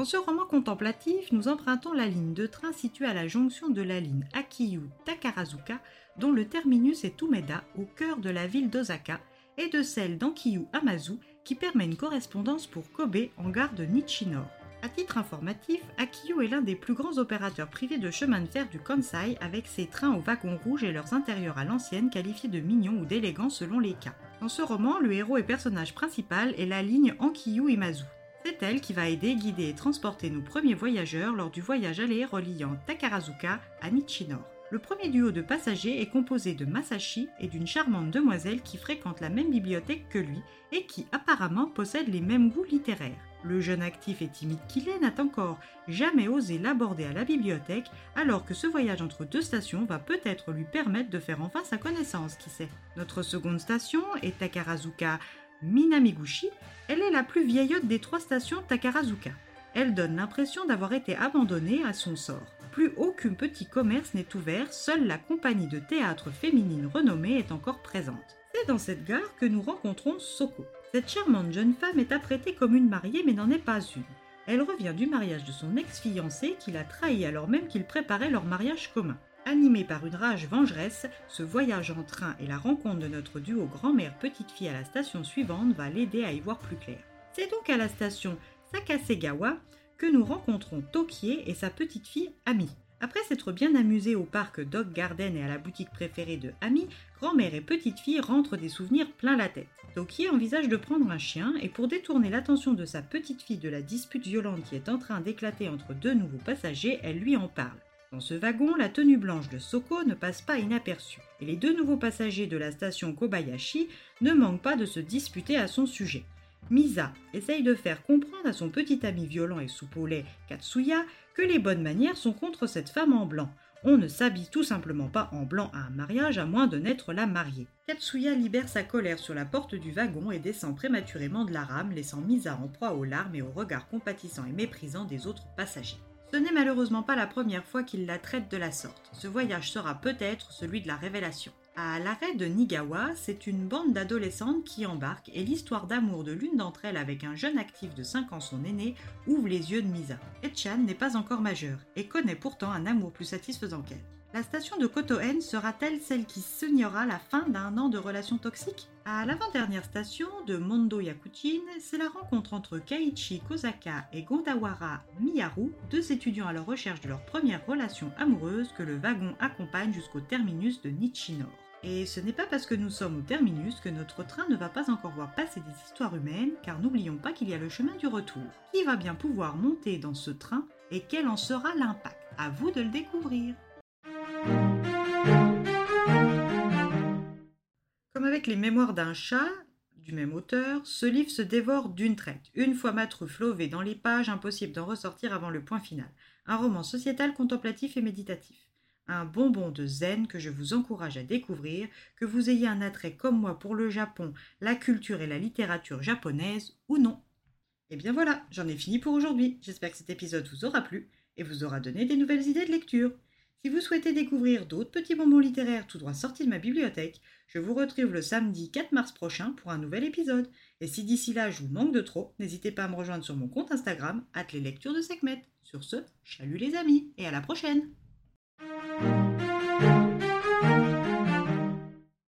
Dans ce roman contemplatif, nous empruntons la ligne de train située à la jonction de la ligne Akiyu-Takarazuka, dont le terminus est Umeda, au cœur de la ville d'Osaka, et de celle d'Ankiyu-Amazu, qui permet une correspondance pour Kobe en gare de Nichinor. À titre informatif, Akiyu est l'un des plus grands opérateurs privés de chemin de fer du Kansai avec ses trains aux wagons rouges et leurs intérieurs à l'ancienne qualifiés de mignons ou d'élégants selon les cas. Dans ce roman, le héros et personnage principal est la ligne Ankiyu-Imazu. C'est elle qui va aider, guider et transporter nos premiers voyageurs lors du voyage aller reliant Takarazuka à Nichinor. Le premier duo de passagers est composé de Masashi et d'une charmante demoiselle qui fréquente la même bibliothèque que lui et qui apparemment possède les mêmes goûts littéraires. Le jeune actif et timide qu'il est n'a encore jamais osé l'aborder à la bibliothèque, alors que ce voyage entre deux stations va peut-être lui permettre de faire enfin sa connaissance, qui sait. Notre seconde station est Takarazuka Minamiguchi. Elle est la plus vieillotte des trois stations Takarazuka. Elle donne l'impression d'avoir été abandonnée à son sort. Plus aucun petit commerce n'est ouvert, seule la compagnie de théâtre féminine renommée est encore présente. C'est dans cette gare que nous rencontrons Soko. Cette charmante jeune femme est apprêtée comme une mariée mais n'en est pas une. Elle revient du mariage de son ex-fiancé qui l'a trahi alors même qu'ils préparaient leur mariage commun. Animé par une rage vengeresse, ce voyage en train et la rencontre de notre duo grand-mère petite fille à la station suivante va l'aider à y voir plus clair. C'est donc à la station Sakasegawa que nous rencontrons Tokie et sa petite fille Ami. Après s'être bien amusés au parc Dog Garden et à la boutique préférée de Ami, grand-mère et petite fille rentrent des souvenirs plein la tête. Tokie envisage de prendre un chien et pour détourner l'attention de sa petite fille de la dispute violente qui est en train d'éclater entre deux nouveaux passagers, elle lui en parle. Dans ce wagon, la tenue blanche de Soko ne passe pas inaperçue, et les deux nouveaux passagers de la station Kobayashi ne manquent pas de se disputer à son sujet. Misa essaye de faire comprendre à son petit ami violent et soupe Katsuya que les bonnes manières sont contre cette femme en blanc. On ne s'habille tout simplement pas en blanc à un mariage à moins de n'être la mariée. Katsuya libère sa colère sur la porte du wagon et descend prématurément de la rame, laissant Misa en proie aux larmes et aux regards compatissants et méprisants des autres passagers. Ce n'est malheureusement pas la première fois qu'il la traite de la sorte. Ce voyage sera peut-être celui de la révélation. À l'arrêt de Nigawa, c'est une bande d'adolescentes qui embarque et l'histoire d'amour de l'une d'entre elles avec un jeune actif de 5 ans son aîné ouvre les yeux de Misa. Etchan n'est pas encore majeure et connaît pourtant un amour plus satisfaisant qu'elle. La station de Kotoen sera-t-elle celle qui signera la fin d'un an de relations toxiques? À l'avant-dernière station de Mondo Yakuchin, c'est la rencontre entre Kaiichi Kozaka et Gondawara Miyaru, deux étudiants à la recherche de leur première relation amoureuse, que le wagon accompagne jusqu'au terminus de Nichinor. Et ce n'est pas parce que nous sommes au terminus que notre train ne va pas encore voir passer des histoires humaines, car n'oublions pas qu'il y a le chemin du retour. Qui va bien pouvoir monter dans ce train et quel en sera l'impact? À vous de le découvrir. Les mémoires d'un chat, du même auteur, ce livre se dévore d'une traite. Une fois ma truffe dans les pages, impossible d'en ressortir avant le point final. Un roman sociétal, contemplatif et méditatif. Un bonbon de zen que je vous encourage à découvrir, que vous ayez un attrait comme moi pour le Japon, la culture et la littérature japonaise ou non. Et eh bien voilà, j'en ai fini pour aujourd'hui. J'espère que cet épisode vous aura plu et vous aura donné des nouvelles idées de lecture. Si vous souhaitez découvrir d'autres petits bonbons littéraires tout droit sortis de ma bibliothèque, je vous retrouve le samedi 4 mars prochain pour un nouvel épisode. Et si d'ici là je vous manque de trop, n'hésitez pas à me rejoindre sur mon compte Instagram, les lectures de Sekhmet. Sur ce, chalut les amis et à la prochaine!